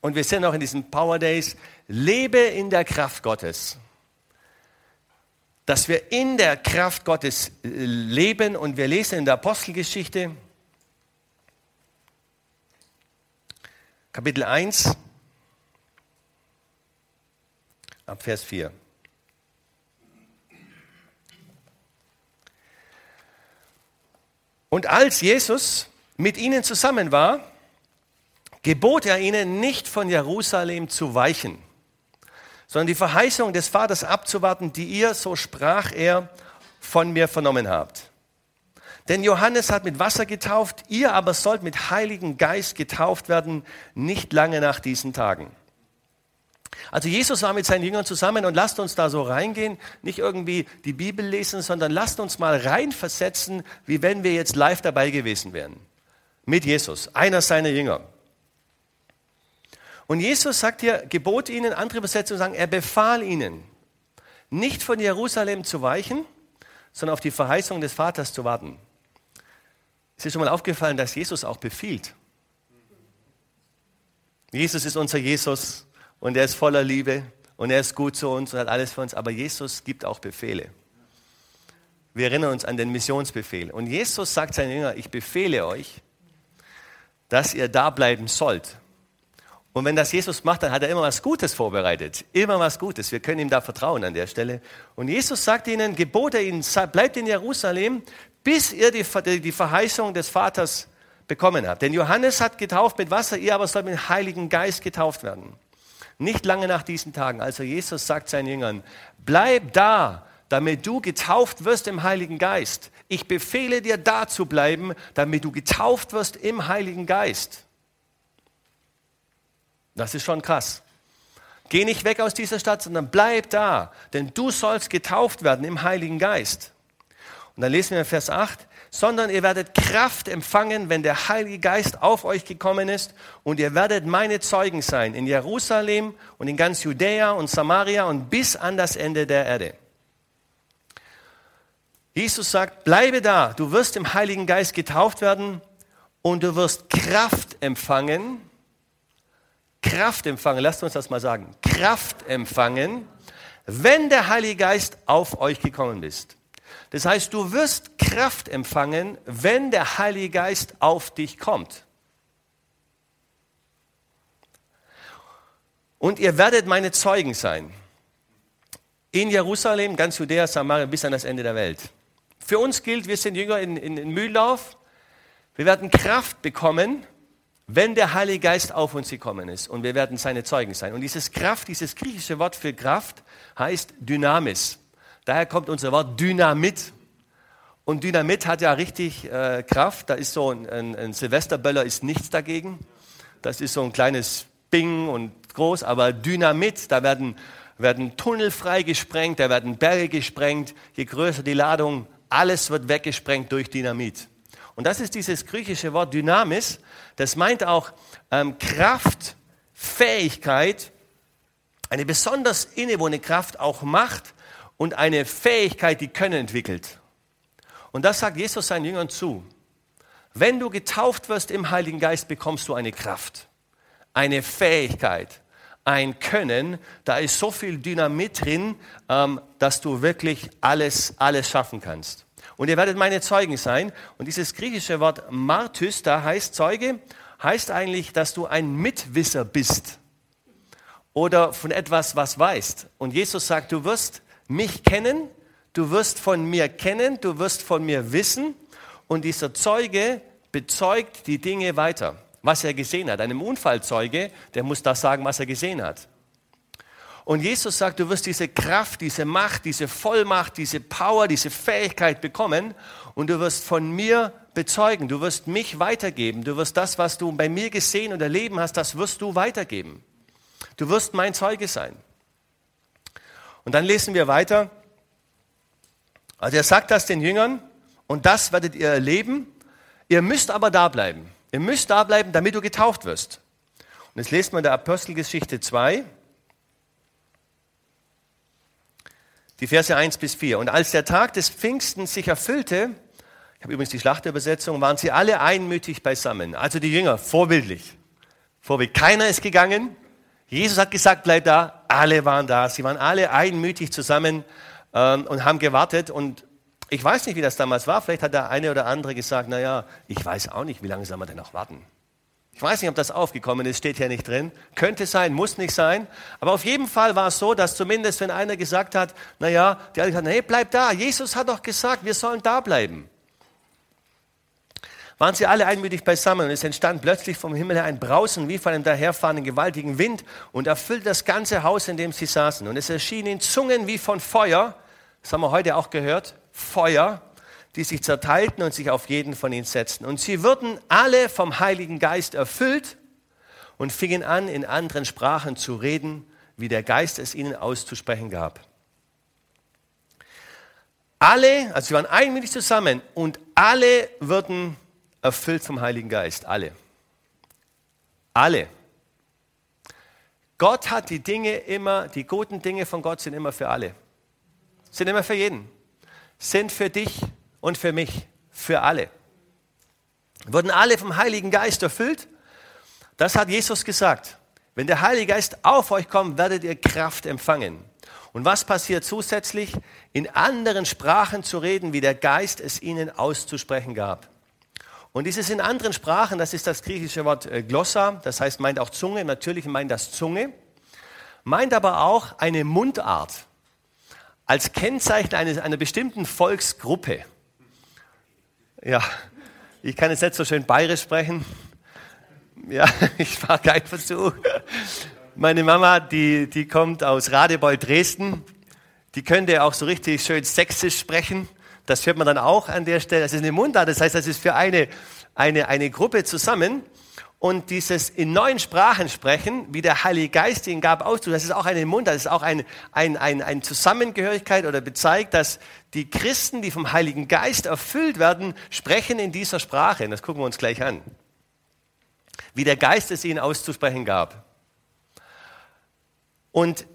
und wir sind auch in diesen Power Days, lebe in der Kraft Gottes. Dass wir in der Kraft Gottes äh, leben und wir lesen in der Apostelgeschichte, Kapitel 1, ab Vers 4. Und als Jesus mit ihnen zusammen war, gebot er ihnen nicht von Jerusalem zu weichen, sondern die Verheißung des Vaters abzuwarten, die ihr, so sprach er, von mir vernommen habt. Denn Johannes hat mit Wasser getauft, ihr aber sollt mit Heiligen Geist getauft werden, nicht lange nach diesen Tagen. Also Jesus war mit seinen Jüngern zusammen und lasst uns da so reingehen, nicht irgendwie die Bibel lesen, sondern lasst uns mal reinversetzen, wie wenn wir jetzt live dabei gewesen wären. Mit Jesus, einer seiner Jünger. Und Jesus sagt hier, gebot ihnen, andere Übersetzungen sagen, er befahl ihnen, nicht von Jerusalem zu weichen, sondern auf die Verheißung des Vaters zu warten. Ist dir schon mal aufgefallen, dass Jesus auch befiehlt? Jesus ist unser Jesus und er ist voller Liebe und er ist gut zu uns und hat alles für uns, aber Jesus gibt auch Befehle. Wir erinnern uns an den Missionsbefehl. Und Jesus sagt seinen Jüngern, ich befehle euch, dass ihr da bleiben sollt. Und wenn das Jesus macht, dann hat er immer was Gutes vorbereitet. Immer was Gutes. Wir können ihm da vertrauen an der Stelle. Und Jesus sagt ihnen, gebot er ihnen, bleibt in Jerusalem, bis ihr die, die Verheißung des Vaters bekommen habt. Denn Johannes hat getauft mit Wasser, ihr aber sollt mit dem Heiligen Geist getauft werden. Nicht lange nach diesen Tagen. Also Jesus sagt seinen Jüngern, bleib da, damit du getauft wirst im Heiligen Geist. Ich befehle dir da zu bleiben, damit du getauft wirst im Heiligen Geist. Das ist schon krass. Geh nicht weg aus dieser Stadt, sondern bleib da, denn du sollst getauft werden im Heiligen Geist. Und dann lesen wir in Vers 8, sondern ihr werdet Kraft empfangen, wenn der Heilige Geist auf euch gekommen ist und ihr werdet meine Zeugen sein in Jerusalem und in ganz Judäa und Samaria und bis an das Ende der Erde. Jesus sagt, bleibe da, du wirst im Heiligen Geist getauft werden und du wirst Kraft empfangen. Kraft empfangen, lasst uns das mal sagen. Kraft empfangen, wenn der Heilige Geist auf euch gekommen ist. Das heißt, du wirst Kraft empfangen, wenn der Heilige Geist auf dich kommt. Und ihr werdet meine Zeugen sein. In Jerusalem, ganz Judäa, Samaria, bis an das Ende der Welt. Für uns gilt, wir sind Jünger in, in, in Mühldorf. Wir werden Kraft bekommen, wenn der Heilige Geist auf uns gekommen ist. Und wir werden seine Zeugen sein. Und dieses Kraft, dieses griechische Wort für Kraft heißt Dynamis. Daher kommt unser Wort Dynamit. Und Dynamit hat ja richtig äh, Kraft. Da ist so ein, ein, ein Silvesterböller ist nichts dagegen. Das ist so ein kleines Bing und groß, aber Dynamit, da werden, werden Tunnel freigesprengt, da werden Berge gesprengt. Je größer die Ladung, alles wird weggesprengt durch Dynamit. Und das ist dieses griechische Wort Dynamis. Das meint auch ähm, Kraft, Fähigkeit, eine besonders innewohnende Kraft, auch Macht und eine Fähigkeit, die Können entwickelt. Und das sagt Jesus seinen Jüngern zu. Wenn du getauft wirst im Heiligen Geist, bekommst du eine Kraft, eine Fähigkeit, ein Können. Da ist so viel Dynamit drin, ähm, dass du wirklich alles, alles schaffen kannst. Und ihr werdet meine Zeugen sein. Und dieses griechische Wort Martys, da heißt Zeuge, heißt eigentlich, dass du ein Mitwisser bist oder von etwas was weißt. Und Jesus sagt, du wirst mich kennen, du wirst von mir kennen, du wirst von mir wissen und dieser Zeuge bezeugt die Dinge weiter, was er gesehen hat. Einem Unfallzeuge, der muss das sagen, was er gesehen hat. Und Jesus sagt, du wirst diese Kraft, diese Macht, diese Vollmacht, diese Power, diese Fähigkeit bekommen und du wirst von mir bezeugen, du wirst mich weitergeben, du wirst das, was du bei mir gesehen und erleben hast, das wirst du weitergeben. Du wirst mein Zeuge sein. Und dann lesen wir weiter. Also er sagt das den Jüngern und das werdet ihr erleben. Ihr müsst aber da bleiben. Ihr müsst da bleiben, damit du getauft wirst. Und jetzt lest man in der Apostelgeschichte 2, die Verse 1 bis 4. Und als der Tag des Pfingsten sich erfüllte, ich habe übrigens die Schlachterübersetzung, waren sie alle einmütig beisammen. Also die Jünger, vorbildlich. Vorbildlich. Keiner ist gegangen. Jesus hat gesagt, bleib da. Alle waren da. Sie waren alle einmütig zusammen ähm, und haben gewartet. Und ich weiß nicht, wie das damals war. Vielleicht hat der eine oder andere gesagt, na ja, ich weiß auch nicht, wie lange soll man denn noch warten? Ich weiß nicht, ob das aufgekommen ist, steht hier nicht drin. Könnte sein, muss nicht sein. Aber auf jeden Fall war es so, dass zumindest, wenn einer gesagt hat, na ja, die anderen gesagt, hey, bleib da. Jesus hat doch gesagt, wir sollen da bleiben. Waren sie alle einmütig beisammen und es entstand plötzlich vom Himmel her ein Brausen wie von einem daherfahrenden gewaltigen Wind und erfüllte das ganze Haus, in dem sie saßen. Und es erschienen Zungen wie von Feuer, das haben wir heute auch gehört, Feuer, die sich zerteilten und sich auf jeden von ihnen setzten. Und sie wurden alle vom Heiligen Geist erfüllt und fingen an, in anderen Sprachen zu reden, wie der Geist es ihnen auszusprechen gab. Alle, also sie waren einmütig zusammen und alle wurden erfüllt vom Heiligen Geist. Alle. Alle. Gott hat die Dinge immer, die guten Dinge von Gott sind immer für alle. Sind immer für jeden. Sind für dich und für mich, für alle. Wurden alle vom Heiligen Geist erfüllt? Das hat Jesus gesagt. Wenn der Heilige Geist auf euch kommt, werdet ihr Kraft empfangen. Und was passiert zusätzlich? In anderen Sprachen zu reden, wie der Geist es ihnen auszusprechen gab. Und dieses in anderen Sprachen, das ist das griechische Wort äh, Glossa, das heißt meint auch Zunge, natürlich meint das Zunge, meint aber auch eine Mundart als Kennzeichen eines, einer bestimmten Volksgruppe. Ja, ich kann jetzt nicht so schön bayerisch sprechen. Ja, ich war kein Versuch. Meine Mama, die, die kommt aus Radebeul, Dresden. Die könnte auch so richtig schön sächsisch sprechen. Das hört man dann auch an der Stelle. Das ist eine Mundart. Das heißt, das ist für eine, eine, eine Gruppe zusammen. Und dieses in neuen Sprachen sprechen, wie der Heilige Geist ihn gab, auszudrücken, das ist auch eine Mund, das ist auch ein, ein, ein, ein Zusammengehörigkeit oder bezeigt, dass die Christen, die vom Heiligen Geist erfüllt werden, sprechen in dieser Sprache. Das gucken wir uns gleich an. Wie der Geist es ihnen auszusprechen gab. Und,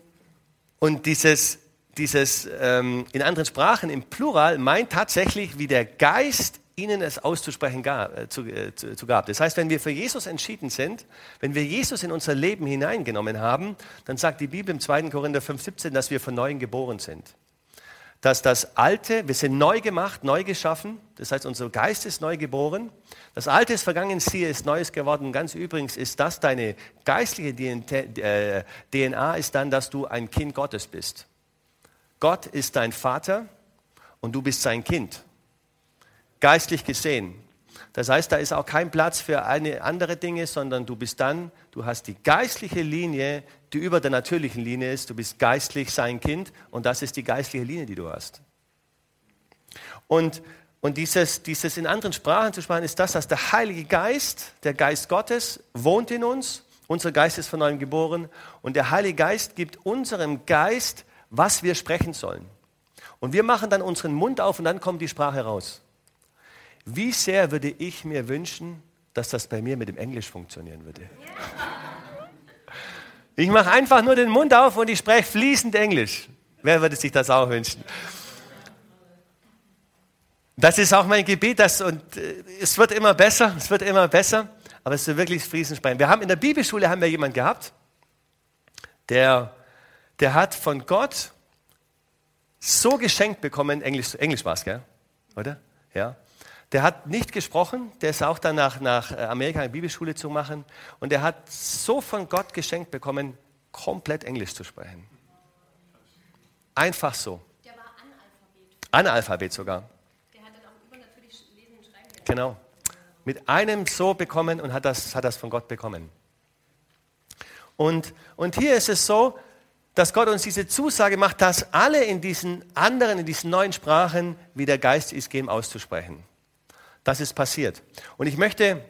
und dieses, dieses ähm, in anderen Sprachen im Plural meint tatsächlich, wie der Geist ihnen es auszusprechen gab, äh, zu, äh, zu, zu gab. Das heißt, wenn wir für Jesus entschieden sind, wenn wir Jesus in unser Leben hineingenommen haben, dann sagt die Bibel im 2. Korinther 5,17, dass wir von neuem geboren sind. Dass das Alte, wir sind neu gemacht, neu geschaffen, das heißt, unser Geist ist neu geboren. Das Alte ist vergangen, siehe, ist Neues geworden. Ganz übrigens ist das deine geistliche DNA, äh, ist dann, dass du ein Kind Gottes bist. Gott ist dein Vater und du bist sein Kind geistlich gesehen. Das heißt, da ist auch kein Platz für eine andere Dinge, sondern du bist dann, du hast die geistliche Linie, die über der natürlichen Linie ist. Du bist geistlich sein Kind und das ist die geistliche Linie, die du hast. Und, und dieses, dieses in anderen Sprachen zu sprechen, ist das, dass der Heilige Geist, der Geist Gottes, wohnt in uns. Unser Geist ist von neuem geboren und der Heilige Geist gibt unserem Geist, was wir sprechen sollen. Und wir machen dann unseren Mund auf und dann kommt die Sprache raus. Wie sehr würde ich mir wünschen, dass das bei mir mit dem Englisch funktionieren würde. Ich mache einfach nur den Mund auf und ich spreche fließend Englisch. Wer würde sich das auch wünschen? Das ist auch mein Gebet, dass, und äh, es wird immer besser, es wird immer besser, aber es wird wirklich fließend sprechen. Wir haben in der Bibelschule haben wir jemanden gehabt, der, der hat von Gott so geschenkt bekommen, Englisch, Englisch war es, gell? Oder? Ja. Der hat nicht gesprochen, der ist auch dann nach, äh, Amerika eine Bibelschule zu machen und der hat so von Gott geschenkt bekommen, komplett Englisch zu sprechen. Einfach so. Der war Analphabet. Analphabet sogar. Der hat dann auch übernatürlich lesen und schreiben. Genau. Mit einem so bekommen und hat das, hat das von Gott bekommen. Und, und hier ist es so, dass Gott uns diese Zusage macht, dass alle in diesen anderen, in diesen neuen Sprachen, wie der Geist ist, geben auszusprechen. Das ist passiert. Und ich möchte,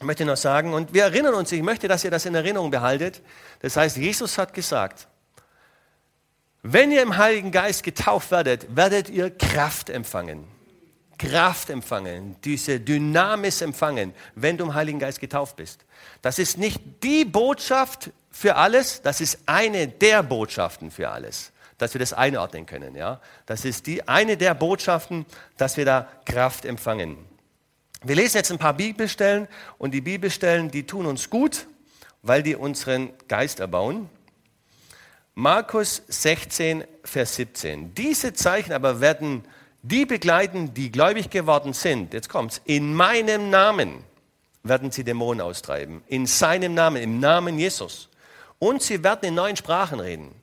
möchte noch sagen, und wir erinnern uns, ich möchte, dass ihr das in Erinnerung behaltet. Das heißt, Jesus hat gesagt, wenn ihr im Heiligen Geist getauft werdet, werdet ihr Kraft empfangen. Kraft empfangen, diese Dynamis empfangen, wenn du im Heiligen Geist getauft bist. Das ist nicht die Botschaft für alles, das ist eine der Botschaften für alles, dass wir das einordnen können. Ja? Das ist die, eine der Botschaften, dass wir da Kraft empfangen. Wir lesen jetzt ein paar Bibelstellen und die Bibelstellen, die tun uns gut, weil die unseren Geist erbauen. Markus 16, Vers 17. Diese Zeichen aber werden die begleiten, die gläubig geworden sind, jetzt kommt's, in meinem Namen werden sie Dämonen austreiben. In seinem Namen, im Namen Jesus. Und sie werden in neuen Sprachen reden.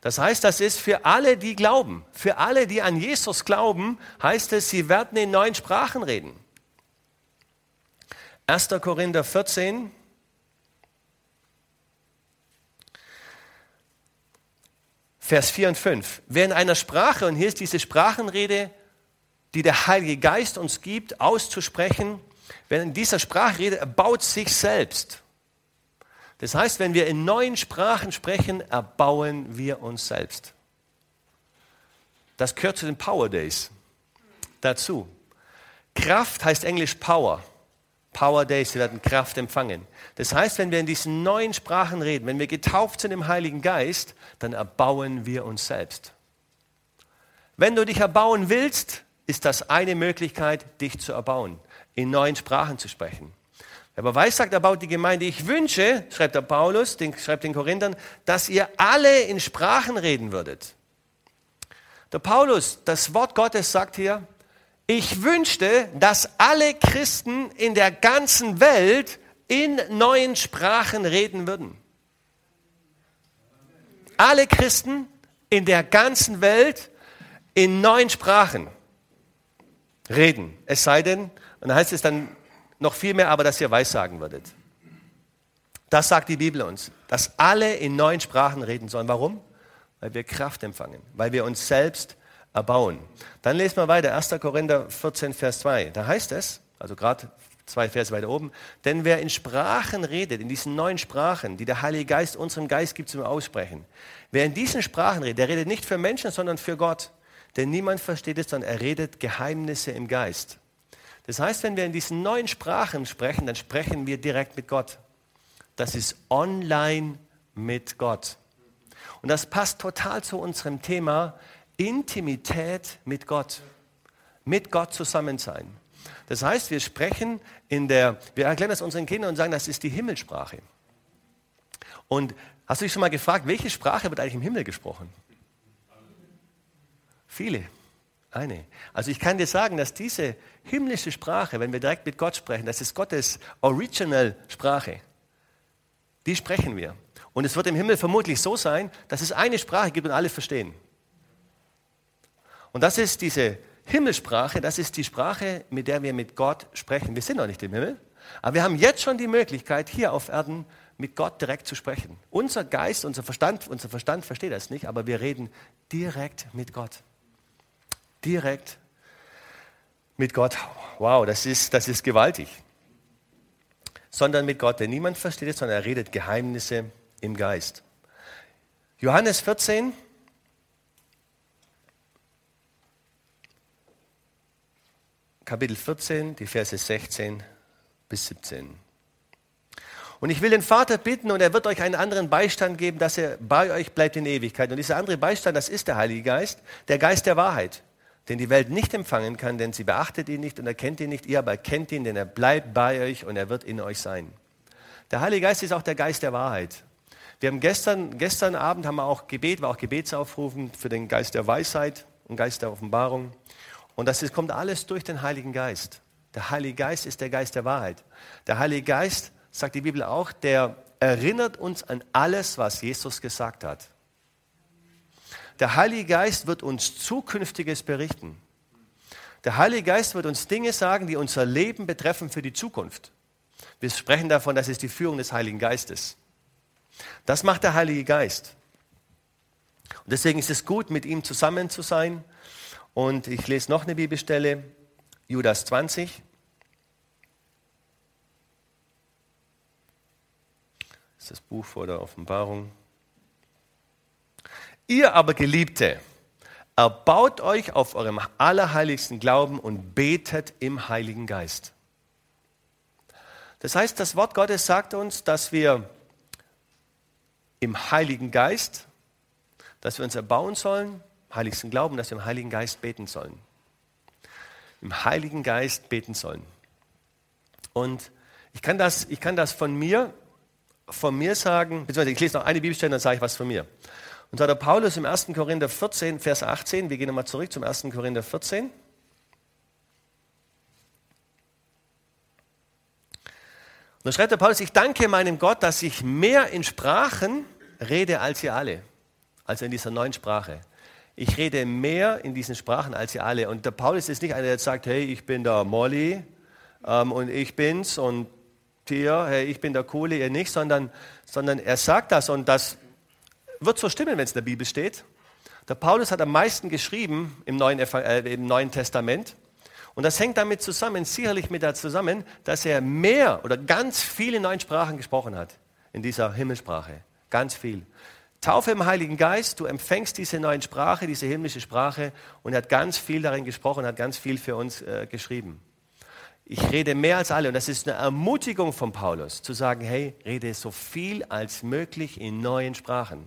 Das heißt, das ist für alle, die glauben. Für alle, die an Jesus glauben, heißt es, sie werden in neuen Sprachen reden. 1. Korinther 14. Vers 4 und 5. Wer in einer Sprache, und hier ist diese Sprachenrede, die der Heilige Geist uns gibt, auszusprechen, wer in dieser Sprache redet, erbaut sich selbst. Das heißt, wenn wir in neuen Sprachen sprechen, erbauen wir uns selbst. Das gehört zu den Power Days dazu. Kraft heißt Englisch Power. Power Days, wir werden Kraft empfangen. Das heißt, wenn wir in diesen neuen Sprachen reden, wenn wir getauft sind im Heiligen Geist, dann erbauen wir uns selbst. Wenn du dich erbauen willst, ist das eine Möglichkeit, dich zu erbauen, in neuen Sprachen zu sprechen. Aber weiß sagt, er baut die Gemeinde, ich wünsche, schreibt der Paulus, den, schreibt den Korinthern, dass ihr alle in Sprachen reden würdet. Der Paulus, das Wort Gottes sagt hier, ich wünschte, dass alle Christen in der ganzen Welt in neuen Sprachen reden würden. Alle Christen in der ganzen Welt in neuen Sprachen reden. Es sei denn, und da heißt es dann noch viel mehr, aber dass ihr Weissagen würdet. Das sagt die Bibel uns, dass alle in neuen Sprachen reden sollen. Warum? Weil wir Kraft empfangen, weil wir uns selbst erbauen. Dann lesen wir weiter, 1. Korinther 14, Vers 2. Da heißt es, also gerade zwei Verse weiter oben, denn wer in Sprachen redet, in diesen neuen Sprachen, die der Heilige Geist unserem Geist gibt zum Aussprechen, wer in diesen Sprachen redet, der redet nicht für Menschen, sondern für Gott. Denn niemand versteht es, sondern er redet Geheimnisse im Geist. Das heißt, wenn wir in diesen neuen Sprachen sprechen, dann sprechen wir direkt mit Gott. Das ist online mit Gott. Und das passt total zu unserem Thema, Intimität mit Gott, mit Gott zusammen sein. Das heißt, wir sprechen in der, wir erklären das unseren Kindern und sagen, das ist die Himmelssprache. Und hast du dich schon mal gefragt, welche Sprache wird eigentlich im Himmel gesprochen? Viele. Eine. Also ich kann dir sagen, dass diese himmlische Sprache, wenn wir direkt mit Gott sprechen, das ist Gottes Original-Sprache. Die sprechen wir. Und es wird im Himmel vermutlich so sein, dass es eine Sprache gibt und alle verstehen. Und das ist diese Himmelssprache, das ist die Sprache, mit der wir mit Gott sprechen. Wir sind noch nicht im Himmel, aber wir haben jetzt schon die Möglichkeit, hier auf Erden mit Gott direkt zu sprechen. Unser Geist, unser Verstand, unser Verstand versteht das nicht, aber wir reden direkt mit Gott. Direkt mit Gott. Wow, das ist, das ist gewaltig. Sondern mit Gott, denn niemand versteht sondern er redet Geheimnisse im Geist. Johannes 14, Kapitel 14, die Verse 16 bis 17. Und ich will den Vater bitten und er wird euch einen anderen Beistand geben, dass er bei euch bleibt in Ewigkeit. Und dieser andere Beistand, das ist der Heilige Geist, der Geist der Wahrheit, den die Welt nicht empfangen kann, denn sie beachtet ihn nicht und erkennt ihn nicht. Ihr aber kennt ihn, denn er bleibt bei euch und er wird in euch sein. Der Heilige Geist ist auch der Geist der Wahrheit. Wir haben gestern, gestern Abend haben wir auch Gebet, war auch Gebetsaufrufen für den Geist der Weisheit und Geist der Offenbarung. Und das ist, kommt alles durch den Heiligen Geist. Der Heilige Geist ist der Geist der Wahrheit. Der Heilige Geist, sagt die Bibel auch, der erinnert uns an alles, was Jesus gesagt hat. Der Heilige Geist wird uns Zukünftiges berichten. Der Heilige Geist wird uns Dinge sagen, die unser Leben betreffen für die Zukunft. Wir sprechen davon, das ist die Führung des Heiligen Geistes. Das macht der Heilige Geist. Und deswegen ist es gut, mit ihm zusammen zu sein. Und ich lese noch eine Bibelstelle, Judas 20. Das ist das Buch vor der Offenbarung. Ihr aber Geliebte, erbaut euch auf eurem allerheiligsten Glauben und betet im Heiligen Geist. Das heißt, das Wort Gottes sagt uns, dass wir im Heiligen Geist, dass wir uns erbauen sollen, heiligsten Glauben, dass wir im Heiligen Geist beten sollen. Im Heiligen Geist beten sollen. Und ich kann das, ich kann das von mir, von mir sagen, beziehungsweise ich lese noch eine Bibelstelle, dann sage ich was von mir. Und zwar der Paulus im 1. Korinther 14, Vers 18, wir gehen nochmal zurück zum 1. Korinther 14. Und da schreibt der Paulus, ich danke meinem Gott, dass ich mehr in Sprachen rede als ihr alle. Also in dieser neuen Sprache. Ich rede mehr in diesen Sprachen als ihr alle. Und der Paulus ist nicht einer, der sagt, hey, ich bin der Molly ähm, und ich bin's und Tier, hey, ich bin der Coole, ihr nicht, sondern, sondern er sagt das und das wird so stimmen, wenn es in der Bibel steht. Der Paulus hat am meisten geschrieben im Neuen, äh, im Neuen Testament. Und das hängt damit zusammen, sicherlich mit der zusammen, dass er mehr oder ganz viele neuen Sprachen gesprochen hat in dieser Himmelssprache. Ganz viel. Taufe im Heiligen Geist, du empfängst diese neue Sprache, diese himmlische Sprache und er hat ganz viel darin gesprochen, hat ganz viel für uns äh, geschrieben. Ich rede mehr als alle und das ist eine Ermutigung von Paulus, zu sagen, hey, rede so viel als möglich in neuen Sprachen.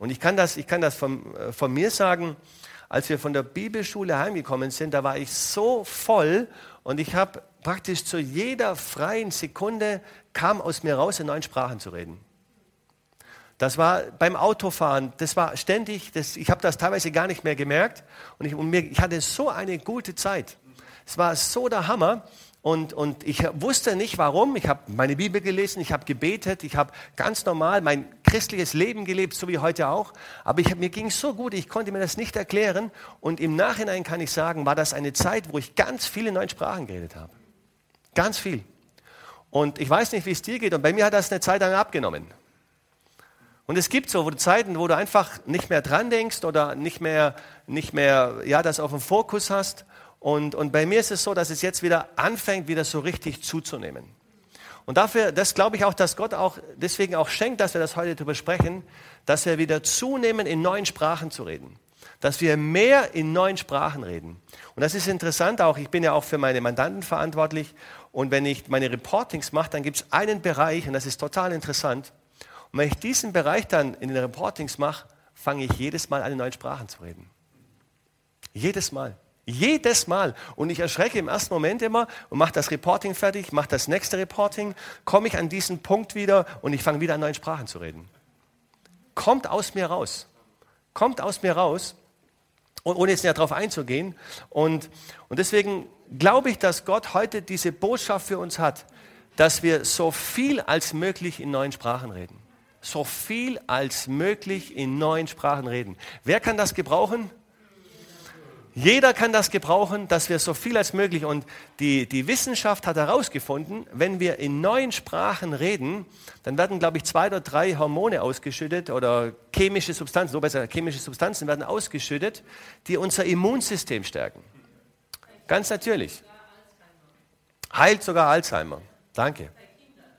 Und ich kann das, ich kann das von, äh, von mir sagen, als wir von der Bibelschule heimgekommen sind, da war ich so voll und ich habe praktisch zu jeder freien Sekunde kam aus mir raus, in neuen Sprachen zu reden. Das war beim Autofahren, das war ständig, das, ich habe das teilweise gar nicht mehr gemerkt und ich, und mir, ich hatte so eine gute Zeit. Es war so der Hammer und, und ich wusste nicht warum. Ich habe meine Bibel gelesen, ich habe gebetet, ich habe ganz normal mein christliches Leben gelebt, so wie heute auch. Aber ich, mir ging es so gut, ich konnte mir das nicht erklären. Und im Nachhinein kann ich sagen, war das eine Zeit, wo ich ganz viele neue Sprachen geredet habe. Ganz viel. Und ich weiß nicht, wie es dir geht. Und bei mir hat das eine Zeit lang abgenommen. Und es gibt so Zeiten, wo du einfach nicht mehr dran denkst oder nicht mehr, nicht mehr ja, das auf dem Fokus hast. Und, und bei mir ist es so, dass es jetzt wieder anfängt, wieder so richtig zuzunehmen. Und dafür, das glaube ich auch, dass Gott auch deswegen auch schenkt, dass wir das heute darüber sprechen, dass wir wieder zunehmen, in neuen Sprachen zu reden. Dass wir mehr in neuen Sprachen reden. Und das ist interessant auch. Ich bin ja auch für meine Mandanten verantwortlich. Und wenn ich meine Reportings mache, dann gibt es einen Bereich, und das ist total interessant. Und wenn ich diesen Bereich dann in den Reportings mache, fange ich jedes Mal an, in neuen Sprachen zu reden. Jedes Mal. Jedes Mal. Und ich erschrecke im ersten Moment immer und mache das Reporting fertig, mache das nächste Reporting, komme ich an diesen Punkt wieder und ich fange wieder an neuen Sprachen zu reden. Kommt aus mir raus. Kommt aus mir raus. Und ohne jetzt näher darauf einzugehen. Und, und deswegen glaube ich, dass Gott heute diese Botschaft für uns hat, dass wir so viel als möglich in neuen Sprachen reden. So viel als möglich in neuen Sprachen reden. Wer kann das gebrauchen? Jeder kann das gebrauchen, dass wir so viel als möglich. Und die, die Wissenschaft hat herausgefunden, wenn wir in neuen Sprachen reden, dann werden, glaube ich, zwei oder drei Hormone ausgeschüttet oder chemische Substanzen, so besser, chemische Substanzen werden ausgeschüttet, die unser Immunsystem stärken. Ganz natürlich. Heilt sogar Alzheimer. Danke.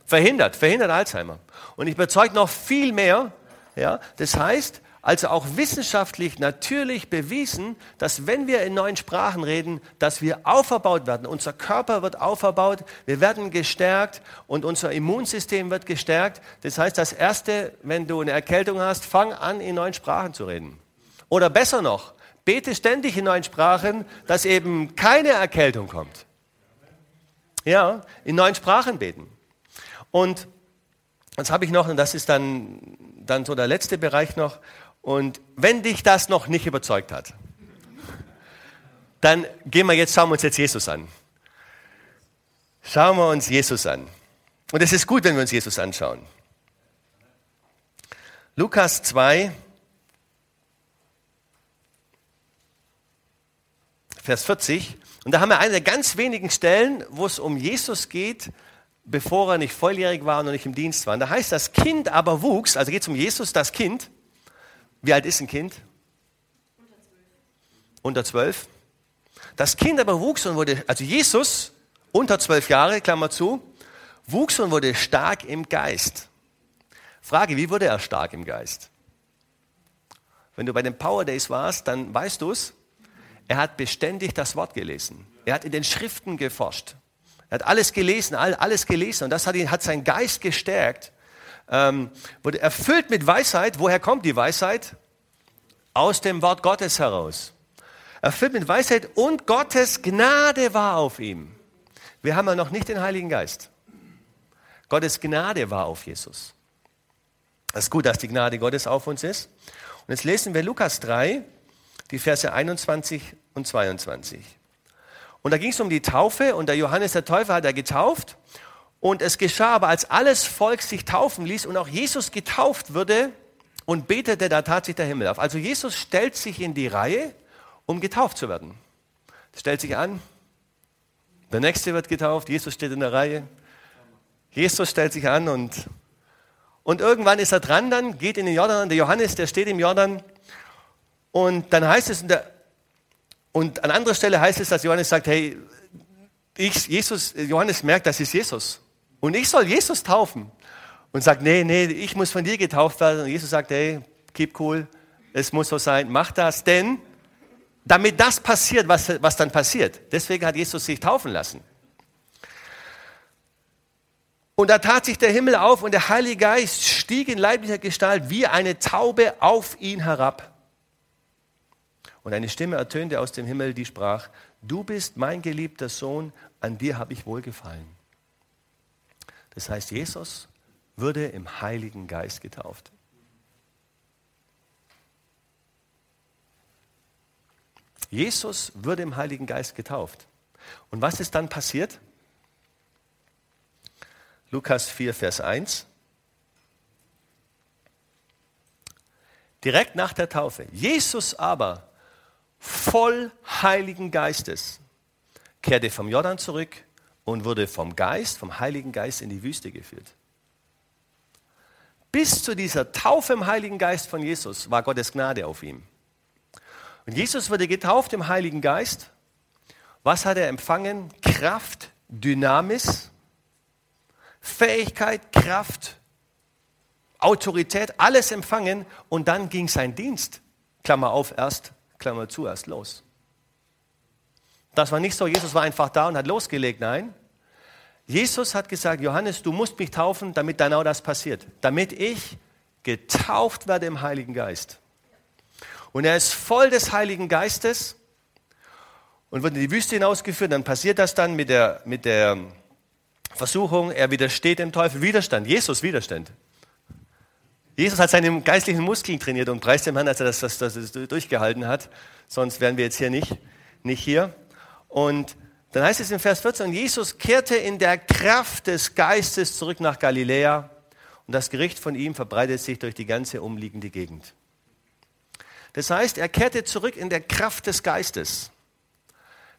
Verhindert, verhindert Alzheimer. Und ich überzeuge noch viel mehr. Ja, das heißt, also auch wissenschaftlich natürlich bewiesen, dass wenn wir in neuen Sprachen reden, dass wir auferbaut werden. Unser Körper wird auferbaut, wir werden gestärkt und unser Immunsystem wird gestärkt. Das heißt, das Erste, wenn du eine Erkältung hast, fang an, in neuen Sprachen zu reden. Oder besser noch, bete ständig in neuen Sprachen, dass eben keine Erkältung kommt. Ja, in neuen Sprachen beten. Und jetzt habe ich noch, und das ist dann, dann so der letzte Bereich noch, und wenn dich das noch nicht überzeugt hat, dann gehen wir jetzt, schauen wir uns jetzt Jesus an. Schauen wir uns Jesus an. Und es ist gut, wenn wir uns Jesus anschauen. Lukas 2, Vers 40. Und da haben wir eine der ganz wenigen Stellen, wo es um Jesus geht, bevor er nicht volljährig war und noch nicht im Dienst war. Und da heißt das Kind aber wuchs, also geht es um Jesus, das Kind, Wie alt ist ein Kind? Unter zwölf. Das Kind aber wuchs und wurde, also Jesus, unter zwölf Jahre, Klammer zu, wuchs und wurde stark im Geist. Frage, wie wurde er stark im Geist? Wenn du bei den Power Days warst, dann weißt du es. Er hat beständig das Wort gelesen. Er hat in den Schriften geforscht. Er hat alles gelesen, alles gelesen. Und das hat, ihn, hat seinen Geist gestärkt. Ähm, wurde erfüllt mit Weisheit. Woher kommt die Weisheit? Aus dem Wort Gottes heraus. Erfüllt mit Weisheit und Gottes Gnade war auf ihm. Wir haben ja noch nicht den Heiligen Geist. Gottes Gnade war auf Jesus. Es ist gut, dass die Gnade Gottes auf uns ist. Und jetzt lesen wir Lukas 3, die Verse 21 und 22. Und da ging es um die Taufe und der Johannes der Täufer hat er getauft. Und es geschah aber, als alles Volk sich taufen ließ und auch Jesus getauft wurde und betete, da tat sich der Himmel auf. Also Jesus stellt sich in die Reihe, um getauft zu werden. Stellt sich an, der Nächste wird getauft, Jesus steht in der Reihe. Jesus stellt sich an und, und irgendwann ist er dran, dann geht in den Jordan, der Johannes, der steht im Jordan und dann heißt es, der, und an anderer Stelle heißt es, dass Johannes sagt, hey, ich, Jesus, Johannes merkt, das ist Jesus. Und ich soll Jesus taufen. Und sagt, nee, nee, ich muss von dir getauft werden. Und Jesus sagt, hey, keep cool, es muss so sein, mach das, denn damit das passiert, was, was dann passiert. Deswegen hat Jesus sich taufen lassen. Und da tat sich der Himmel auf und der Heilige Geist stieg in leiblicher Gestalt wie eine Taube auf ihn herab. Und eine Stimme ertönte aus dem Himmel, die sprach, du bist mein geliebter Sohn, an dir habe ich wohlgefallen. Das heißt, Jesus würde im Heiligen Geist getauft. Jesus würde im Heiligen Geist getauft. Und was ist dann passiert? Lukas 4, Vers 1. Direkt nach der Taufe. Jesus aber voll Heiligen Geistes, kehrte vom Jordan zurück und wurde vom Geist, vom Heiligen Geist in die Wüste geführt. Bis zu dieser Taufe im Heiligen Geist von Jesus war Gottes Gnade auf ihm. Und Jesus wurde getauft im Heiligen Geist. Was hat er empfangen? Kraft, Dynamis, Fähigkeit, Kraft, Autorität, alles empfangen und dann ging sein Dienst, Klammer auf, erst Klammer zu, erst los. Das war nicht so, Jesus war einfach da und hat losgelegt, nein. Jesus hat gesagt, Johannes, du musst mich taufen, damit genau das passiert, damit ich getauft werde im Heiligen Geist. Und er ist voll des Heiligen Geistes und wird in die Wüste hinausgeführt. Dann passiert das dann mit der, mit der Versuchung, er widersteht dem Teufel. Widerstand, Jesus Widerstand. Jesus hat seine geistlichen Muskeln trainiert und preist dem Herrn, als er das, das, das durchgehalten hat. Sonst wären wir jetzt hier nicht, nicht hier. Und dann heißt es in Vers 14, und Jesus kehrte in der Kraft des Geistes zurück nach Galiläa und das Gericht von ihm verbreitet sich durch die ganze umliegende Gegend. Das heißt, er kehrte zurück in der Kraft des Geistes.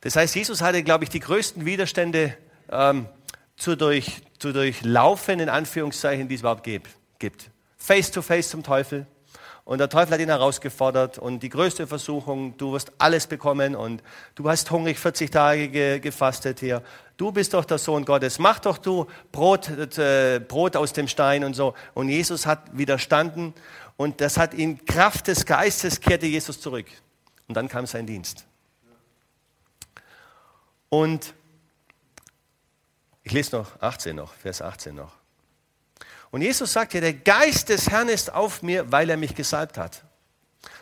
Das heißt, Jesus hatte, glaube ich, die größten Widerstände ähm, zu, durch, zu durchlaufen, in Anführungszeichen, die es überhaupt gibt face to face zum Teufel. Und der Teufel hat ihn herausgefordert und die größte Versuchung, du wirst alles bekommen und du hast hungrig 40 Tage ge gefastet hier. Du bist doch der Sohn Gottes. Mach doch du Brot, äh, Brot aus dem Stein und so. Und Jesus hat widerstanden und das hat ihn, Kraft des Geistes kehrte Jesus zurück. Und dann kam sein Dienst. Und ich lese noch 18 noch, Vers 18 noch. Und Jesus sagt ja, der Geist des Herrn ist auf mir, weil er mich gesalbt hat.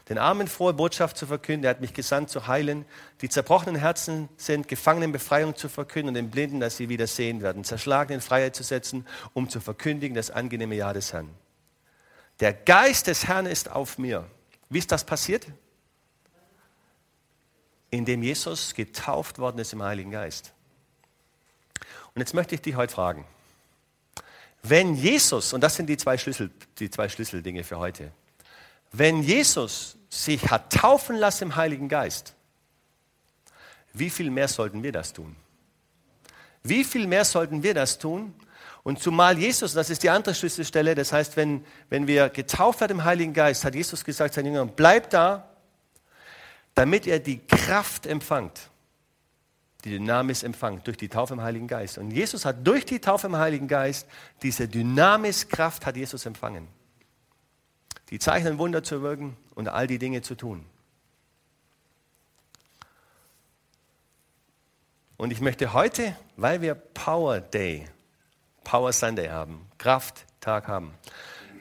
Den Armen frohe Botschaft zu verkünden, er hat mich gesandt zu heilen, die zerbrochenen Herzen sind, Gefangenen Befreiung zu verkünden und den Blinden, dass sie wieder sehen werden, Zerschlagenen in Freiheit zu setzen, um zu verkündigen das angenehme Jahr des Herrn. Der Geist des Herrn ist auf mir. Wie ist das passiert? Indem Jesus getauft worden ist im Heiligen Geist. Und jetzt möchte ich dich heute fragen, wenn Jesus, und das sind die zwei, Schlüssel, die zwei Schlüsseldinge für heute, wenn Jesus sich hat taufen lassen im Heiligen Geist, wie viel mehr sollten wir das tun? Wie viel mehr sollten wir das tun? Und zumal Jesus, das ist die andere Schlüsselstelle, das heißt, wenn, wenn wir getauft werden im Heiligen Geist, hat Jesus gesagt seinen Jüngern, bleibt da, damit ihr die Kraft empfangt, die Dynamis empfangt, durch die Taufe im Heiligen Geist. Und Jesus hat durch die Taufe im Heiligen Geist diese Dynamis-Kraft hat Jesus empfangen. Die Zeichen und Wunder zu wirken und all die Dinge zu tun. Und ich möchte heute, weil wir Power Day, Power Sunday haben, Krafttag haben,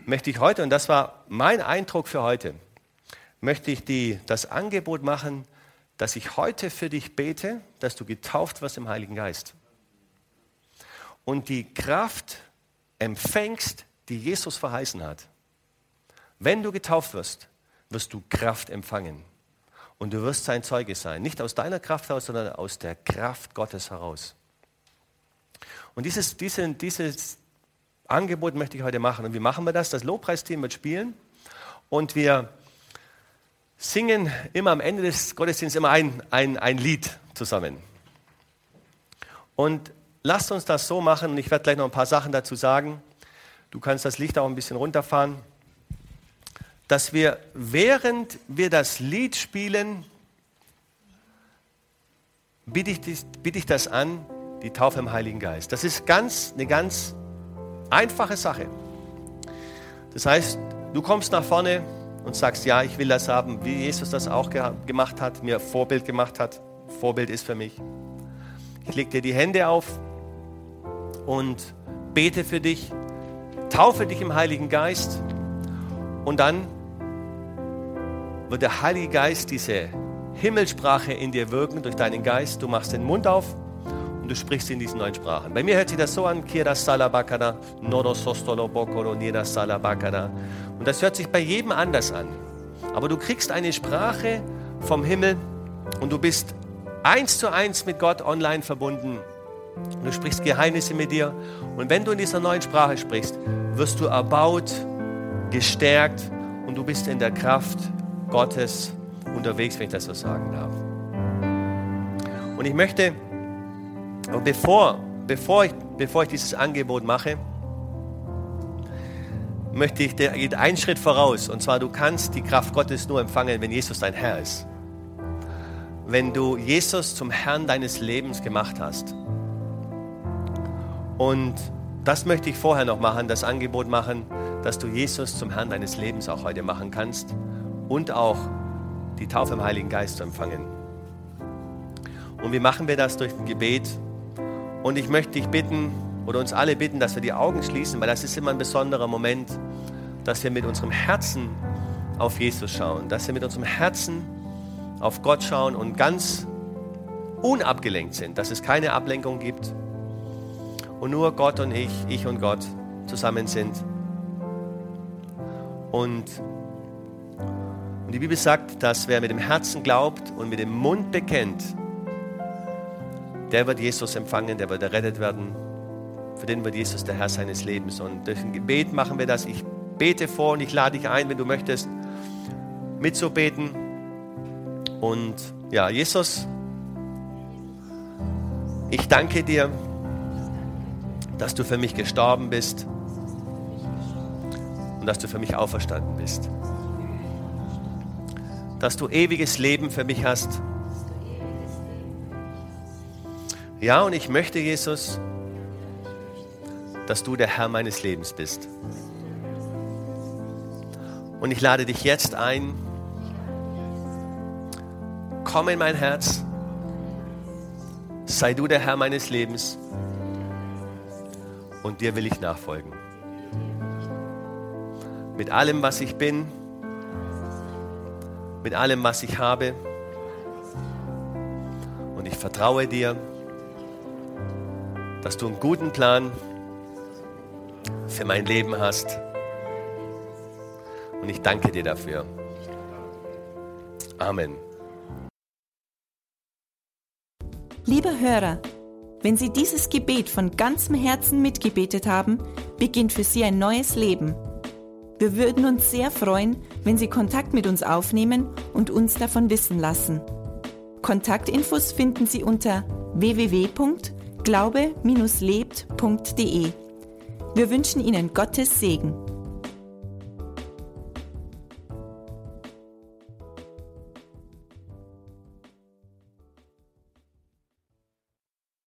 möchte ich heute, und das war mein Eindruck für heute, möchte ich die, das Angebot machen, dass ich heute für dich bete, dass du getauft wirst im Heiligen Geist. Und die Kraft empfängst, die Jesus verheißen hat. Wenn du getauft wirst, wirst du Kraft empfangen. Und du wirst sein Zeuge sein. Nicht aus deiner Kraft heraus, sondern aus der Kraft Gottes heraus. Und dieses, diese, dieses Angebot möchte ich heute machen. Und wie machen wir das? Das Lobpreisteam wird spielen. Und wir singen immer am Ende des Gottesdienstes immer ein, ein, ein Lied zusammen. Und lasst uns das so machen. Und ich werde gleich noch ein paar Sachen dazu sagen. Du kannst das Licht auch ein bisschen runterfahren dass wir, während wir das Lied spielen, biete ich, biete ich das an, die Taufe im Heiligen Geist. Das ist ganz, eine ganz einfache Sache. Das heißt, du kommst nach vorne und sagst, ja, ich will das haben, wie Jesus das auch gemacht hat, mir Vorbild gemacht hat. Vorbild ist für mich. Ich lege dir die Hände auf und bete für dich, taufe dich im Heiligen Geist und dann wird der Heilige Geist diese Himmelssprache in dir wirken durch deinen Geist. Du machst den Mund auf du sprichst in diesen neuen Sprachen. Bei mir hört sich das so an, Kira Salabakada, Nodo Sostolo Bokoro, Nida Salabakada. Und das hört sich bei jedem anders an. Aber du kriegst eine Sprache vom Himmel und du bist eins zu eins mit Gott online verbunden. Und du sprichst Geheimnisse mit dir. Und wenn du in dieser neuen Sprache sprichst, wirst du erbaut, gestärkt und du bist in der Kraft Gottes unterwegs, wenn ich das so sagen darf. Und ich möchte, bevor, bevor, ich, bevor ich dieses Angebot mache, möchte ich, der geht einen Schritt voraus. Und zwar, du kannst die Kraft Gottes nur empfangen, wenn Jesus dein Herr ist. Wenn du Jesus zum Herrn deines Lebens gemacht hast. Und das möchte ich vorher noch machen, das Angebot machen, dass du Jesus zum Herrn deines Lebens auch heute machen kannst und auch die Taufe im Heiligen Geist zu empfangen. Und wie machen wir das? Durch ein Gebet. Und ich möchte dich bitten oder uns alle bitten, dass wir die Augen schließen, weil das ist immer ein besonderer Moment, dass wir mit unserem Herzen auf Jesus schauen, dass wir mit unserem Herzen auf Gott schauen und ganz unabgelenkt sind, dass es keine Ablenkung gibt und nur Gott und ich, ich und Gott zusammen sind. Und die Bibel sagt, dass wer mit dem Herzen glaubt und mit dem Mund bekennt, der wird Jesus empfangen, der wird errettet werden. Für den wird Jesus der Herr seines Lebens. Und durch ein Gebet machen wir das. Ich bete vor und ich lade dich ein, wenn du möchtest, mitzubeten. Und ja, Jesus, ich danke dir, dass du für mich gestorben bist und dass du für mich auferstanden bist dass du ewiges Leben für mich hast. Ja, und ich möchte, Jesus, dass du der Herr meines Lebens bist. Und ich lade dich jetzt ein, komm in mein Herz, sei du der Herr meines Lebens und dir will ich nachfolgen. Mit allem, was ich bin, mit allem, was ich habe. Und ich vertraue dir, dass du einen guten Plan für mein Leben hast. Und ich danke dir dafür. Amen. Lieber Hörer, wenn Sie dieses Gebet von ganzem Herzen mitgebetet haben, beginnt für Sie ein neues Leben. Wir würden uns sehr freuen, wenn Sie Kontakt mit uns aufnehmen und uns davon wissen lassen. Kontaktinfos finden Sie unter www.glaube-lebt.de. Wir wünschen Ihnen Gottes Segen.